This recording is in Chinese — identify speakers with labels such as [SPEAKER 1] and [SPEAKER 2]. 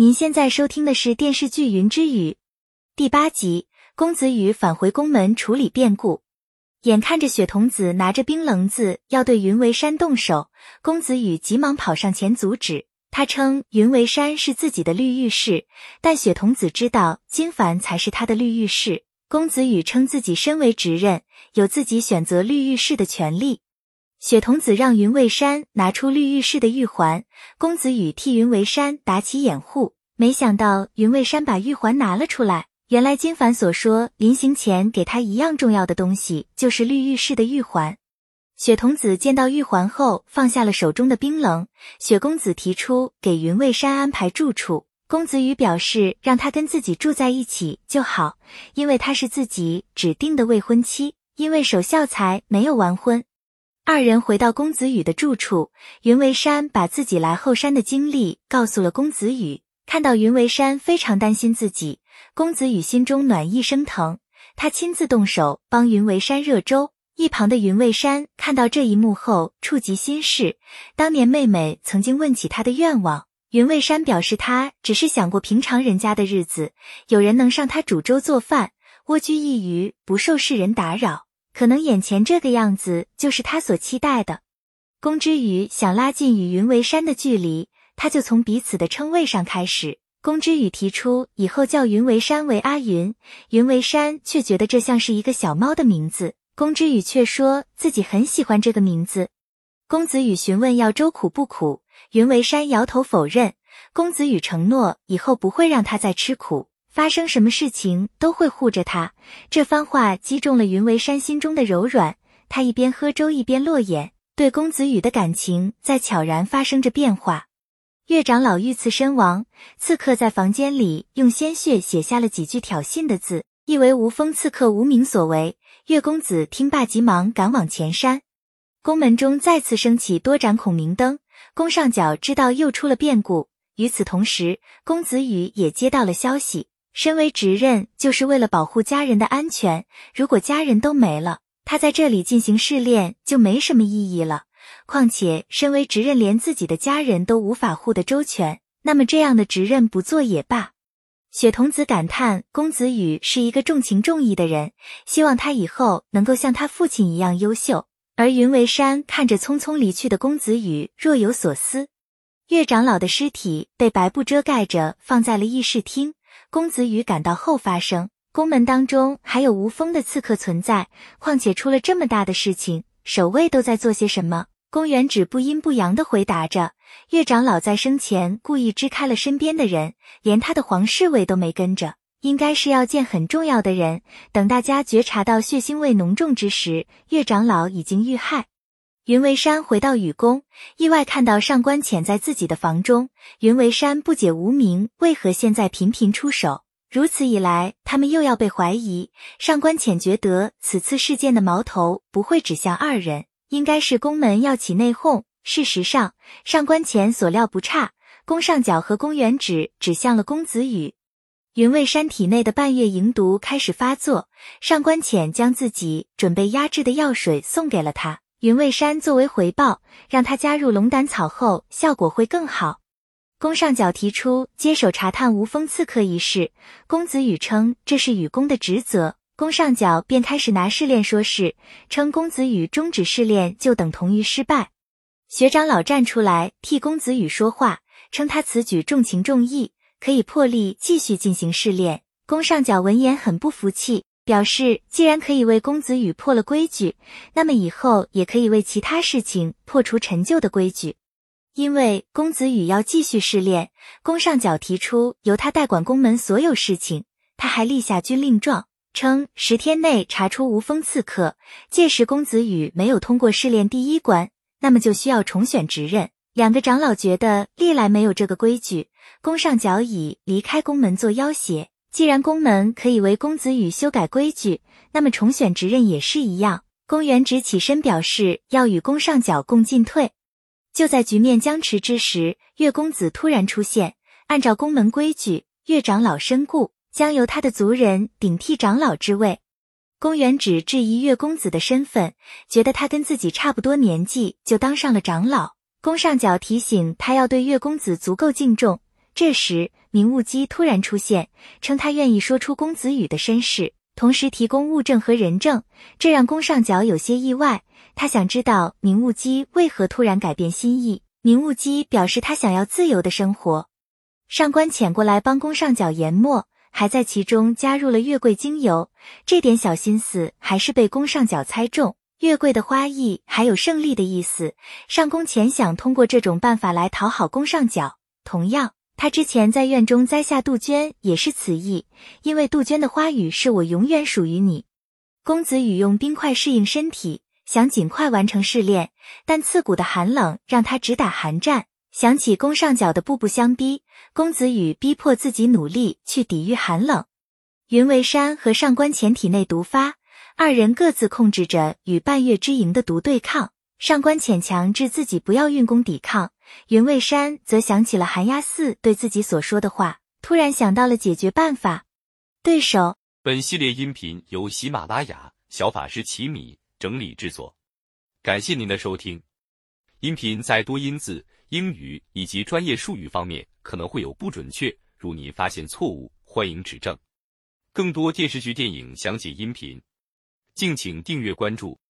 [SPEAKER 1] 您现在收听的是电视剧《云之羽》第八集。公子羽返回宫门处理变故，眼看着雪童子拿着冰棱子要对云为山动手，公子羽急忙跑上前阻止。他称云为山是自己的绿玉室，但雪童子知道金凡才是他的绿玉室。公子羽称自己身为执刃，有自己选择绿玉室的权利。雪童子让云为山拿出绿玉氏的玉环，公子羽替云为山打起掩护。没想到云为山把玉环拿了出来，原来金凡所说临行前给他一样重要的东西，就是绿玉氏的玉环。雪童子见到玉环后，放下了手中的冰冷。雪公子提出给云为山安排住处，公子羽表示让他跟自己住在一起就好，因为他是自己指定的未婚妻，因为守孝才没有完婚。二人回到公子羽的住处，云为山把自己来后山的经历告诉了公子羽。看到云为山非常担心自己，公子羽心中暖意升腾，他亲自动手帮云为山热粥。一旁的云为山看到这一幕后，触及心事。当年妹妹曾经问起他的愿望，云为山表示他只是想过平常人家的日子，有人能上他煮粥做饭，蜗居一隅，不受世人打扰。可能眼前这个样子就是他所期待的。公之羽想拉近与云为山的距离，他就从彼此的称谓上开始。公之羽提出以后叫云为山为阿云，云为山却觉得这像是一个小猫的名字。公之羽却说自己很喜欢这个名字。公子羽询问要粥苦不苦，云为山摇头否认。公子羽承诺以后不会让他再吃苦。发生什么事情都会护着他。这番话击中了云为山心中的柔软，他一边喝粥一边落眼，对公子羽的感情在悄然发生着变化。岳长老遇刺身亡，刺客在房间里用鲜血写下了几句挑衅的字，意为无风刺客无名所为。岳公子听罢，急忙赶往前山。宫门中再次升起多盏孔明灯，宫上角知道又出了变故。与此同时，公子羽也接到了消息。身为执刃，就是为了保护家人的安全。如果家人都没了，他在这里进行试炼就没什么意义了。况且，身为执刃，连自己的家人都无法护得周全，那么这样的执刃不做也罢。雪童子感叹，公子羽是一个重情重义的人，希望他以后能够像他父亲一样优秀。而云为山看着匆匆离去的公子羽，若有所思。岳长老的尸体被白布遮盖着，放在了议事厅。公子羽赶到后发生，宫门当中还有无风的刺客存在，况且出了这么大的事情，守卫都在做些什么？公元只不阴不阳的回答着。岳长老在生前故意支开了身边的人，连他的皇侍卫都没跟着，应该是要见很重要的人。等大家觉察到血腥味浓重之时，岳长老已经遇害。云为山回到雨宫，意外看到上官浅在自己的房中。云为山不解无名为何现在频频出手，如此一来，他们又要被怀疑。上官浅觉得此次事件的矛头不会指向二人，应该是宫门要起内讧。事实上，上官浅所料不差，宫上角和宫元指指向了公子羽。云为山体内的半月营毒开始发作，上官浅将自己准备压制的药水送给了他。云为山作为回报，让他加入龙胆草后，效果会更好。宫上角提出接手查探无风刺客一事，公子羽称这是羽宫的职责，宫上角便开始拿试炼说事，称公子羽终止试炼就等同于失败。学长老站出来替公子羽说话，称他此举重情重义，可以破例继续进行试炼。宫上角闻言很不服气。表示，既然可以为公子羽破了规矩，那么以后也可以为其他事情破除陈旧的规矩。因为公子羽要继续试炼，宫上角提出由他代管宫门所有事情。他还立下军令状，称十天内查出无风刺客。届时公子羽没有通过试炼第一关，那么就需要重选职任。两个长老觉得历来没有这个规矩，宫上角以离开宫门做要挟。既然宫门可以为公子羽修改规矩，那么重选职任也是一样。公元直起身表示要与宫上角共进退。就在局面僵持之时，岳公子突然出现。按照宫门规矩，岳长老身故，将由他的族人顶替长老之位。公元只质疑岳公子的身份，觉得他跟自己差不多年纪就当上了长老。宫上角提醒他要对岳公子足够敬重。这时，明悟姬突然出现，称他愿意说出公子羽的身世，同时提供物证和人证，这让宫上角有些意外。他想知道明悟姬为何突然改变心意。明悟姬表示他想要自由的生活。上官浅过来帮宫上角研墨，还在其中加入了月桂精油。这点小心思还是被宫上角猜中。月桂的花意还有胜利的意思。上宫浅想通过这种办法来讨好宫上角。同样，他之前在院中栽下杜鹃也是此意，因为杜鹃的花语是我永远属于你。公子羽用冰块适应身体。想尽快完成试炼，但刺骨的寒冷让他直打寒战。想起宫上角的步步相逼，公子羽逼迫自己努力去抵御寒冷。云为山和上官浅体内毒发，二人各自控制着与半月之营的毒对抗。上官浅强制自己不要运功抵抗，云为山则想起了寒鸦寺对自己所说的话，突然想到了解决办法。对手。
[SPEAKER 2] 本系列音频由喜马拉雅小法师奇米。整理制作，感谢您的收听。音频在多音字、英语以及专业术语方面可能会有不准确，如您发现错误，欢迎指正。更多电视剧、电影详解音频，敬请订阅关注。